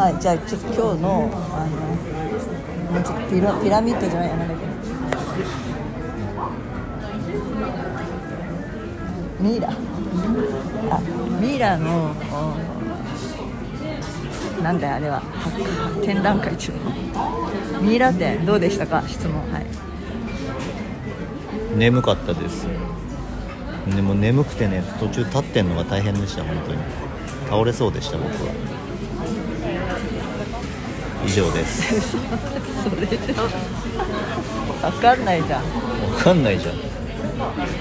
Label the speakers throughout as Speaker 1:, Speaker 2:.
Speaker 1: はいじゃあちょっと今日のあのもうちょっとピラピラミッドじゃないやなんだっけミイラあミイラのなんだよあれは。は展覧会中の。ミイラ展どうでしたか？質問。はい。
Speaker 2: 眠かったです。でも眠くてね途中立ってんのが大変でした本当に。倒れそうでした僕は。以上です。
Speaker 1: それじゃ分かんないじゃん。
Speaker 2: 分かんないじゃん。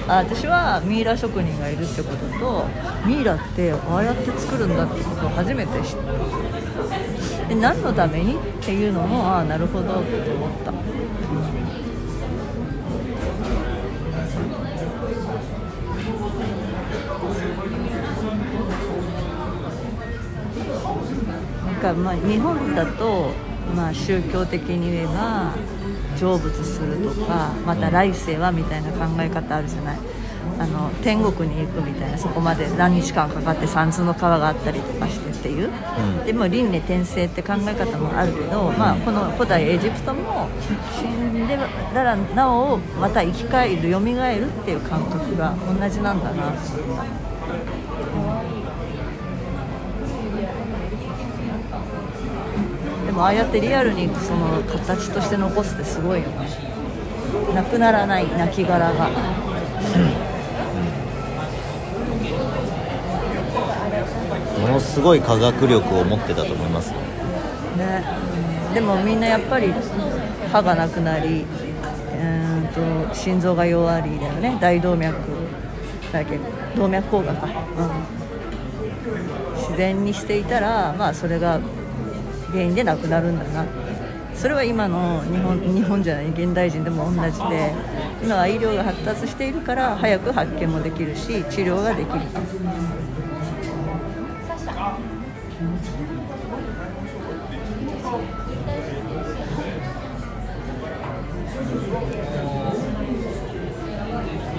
Speaker 1: あ私はミイラ職人がいるってこととミイラってああやって作るんだってことを初めて知った。で何のために？っていうのもああなるほどって思ったかまあ日本だと、まあ、宗教的に言えば成仏するとかまた来世はみたいな考え方あるじゃない。あの天国に行くみたいなそこまで何日間かかって三途の川があったりとかしてっていう、
Speaker 2: うん。
Speaker 1: でも輪廻転生って考え方もあるけど、まあ、この古代エジプトも死んでたらなおまた生き返る蘇るっていう感覚が同じなんだな。って思ったでもああやってリアルにその形として残すってすごいよね。なくならない亡骸が。
Speaker 2: ものすごい科学力を持ってたと思いますよ。
Speaker 1: ね。でもみんなやっぱり歯がなくなりうーんと心臓が弱りだよね。大動脈だっけ。動脈硬化か、うん、自然にしていたらまあそれが原因でなくなるんだなそれは今の日本日本じゃない現代人でも同じで今は医療が発達しているから早く発見もできるし治療ができると。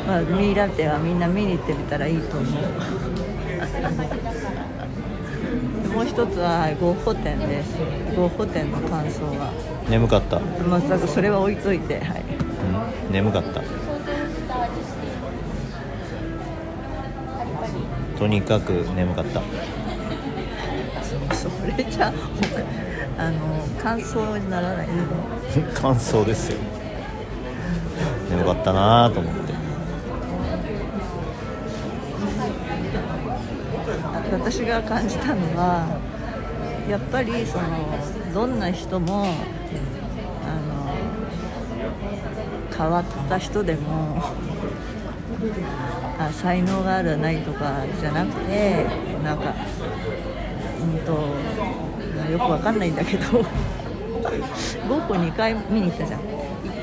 Speaker 1: まあ、ミイラテはみんな見に行ってみたらいいと思う。もう一つはゴッホ展です。ゴッホ展の感想は。
Speaker 2: 眠かった、
Speaker 1: まあそれは置いといてはい。
Speaker 2: うん、眠かった。とにかく眠かった。
Speaker 1: それじゃあの感想にならない。の
Speaker 2: 感想ですよ。眠かったなぁと思って
Speaker 1: 私が感じたのはやっぱりそのどんな人もあの変わった人でもあ才能があるないとかじゃなくてなんかうんとよくわかんないんだけどゴッホ2回見に行ったじゃん。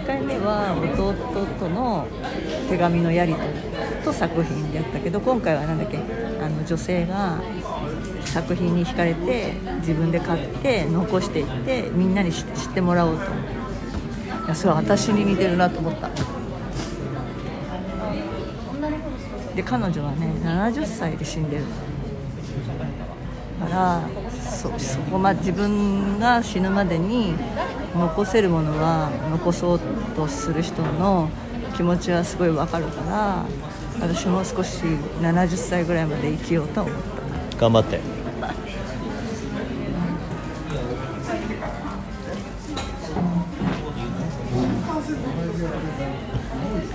Speaker 1: 回目は弟との手紙のやり取りと作品でやったけど今回は何だっけあの女性が作品に惹かれて自分で買って残していってみんなに知ってもらおうと。いやそれは私に似てるなと思った。で彼女はね70歳で死んでる。からそそこま自分が死ぬまでに残せるものは残そうとする人の気持ちはすごいわかるから私も少し70歳ぐらいまで生きようと思った。
Speaker 2: 頑張って。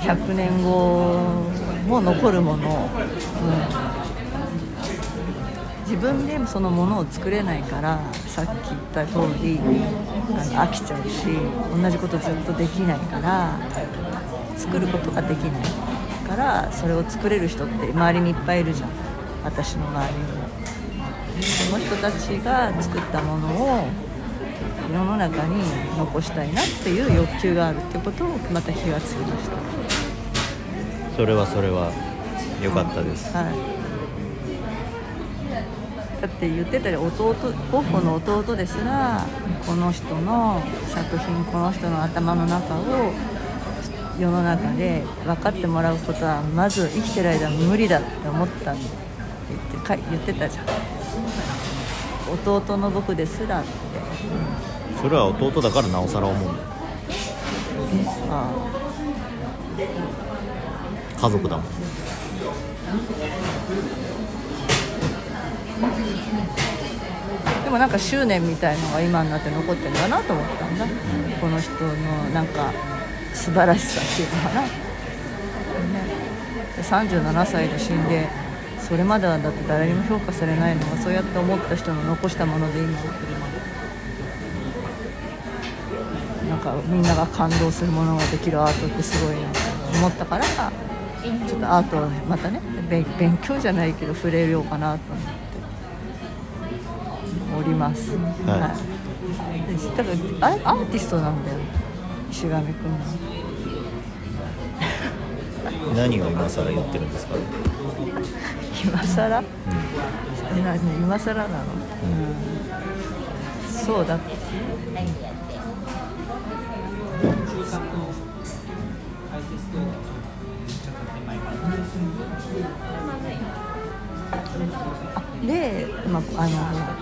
Speaker 1: 100年後も残るもの、うん、自分でそのものを作れないからさっき言った通りあの飽きちゃうし同じことずっとできないから作ることができないからそれを作れる人って周りにいっぱいいるじゃん。私の周りにも。その人たちが作ったものを世の中に残したいなっていう欲求があるってことをまた気がつきました。
Speaker 2: それはそれは良かったです。
Speaker 1: はい、だって言ってたよ弟ゴッホの弟ですらこの人の作品この人の頭の中を世の中で分かってもらうことはまず生きてる間無理だって思ったって言ってか言ってたじゃん。弟の僕ですらって。
Speaker 2: それは弟だからなおさら思う。んだよ
Speaker 1: あ
Speaker 2: 家族だもん
Speaker 1: でもなんか執念みたいのが今になって残ってるんだなと思ったんだ、この人のなんか素晴らしさっていうのかな、ね、37歳で死んでそれまではだって誰にも評価されないのがそうやって思った人の残したもので今なんかみんなが感動するものができるアートってすごいなと思ったからちょっとアートをまたね勉勉強じゃないけど触れようかなと思って。おります、
Speaker 2: はい。
Speaker 1: い。でだからあれアーティストなんだよ石上君は。
Speaker 2: 何が今更言ってるんですか？
Speaker 1: 今更？
Speaker 2: う
Speaker 1: え何今更なの、うん、そうだ。あで、まあ、あの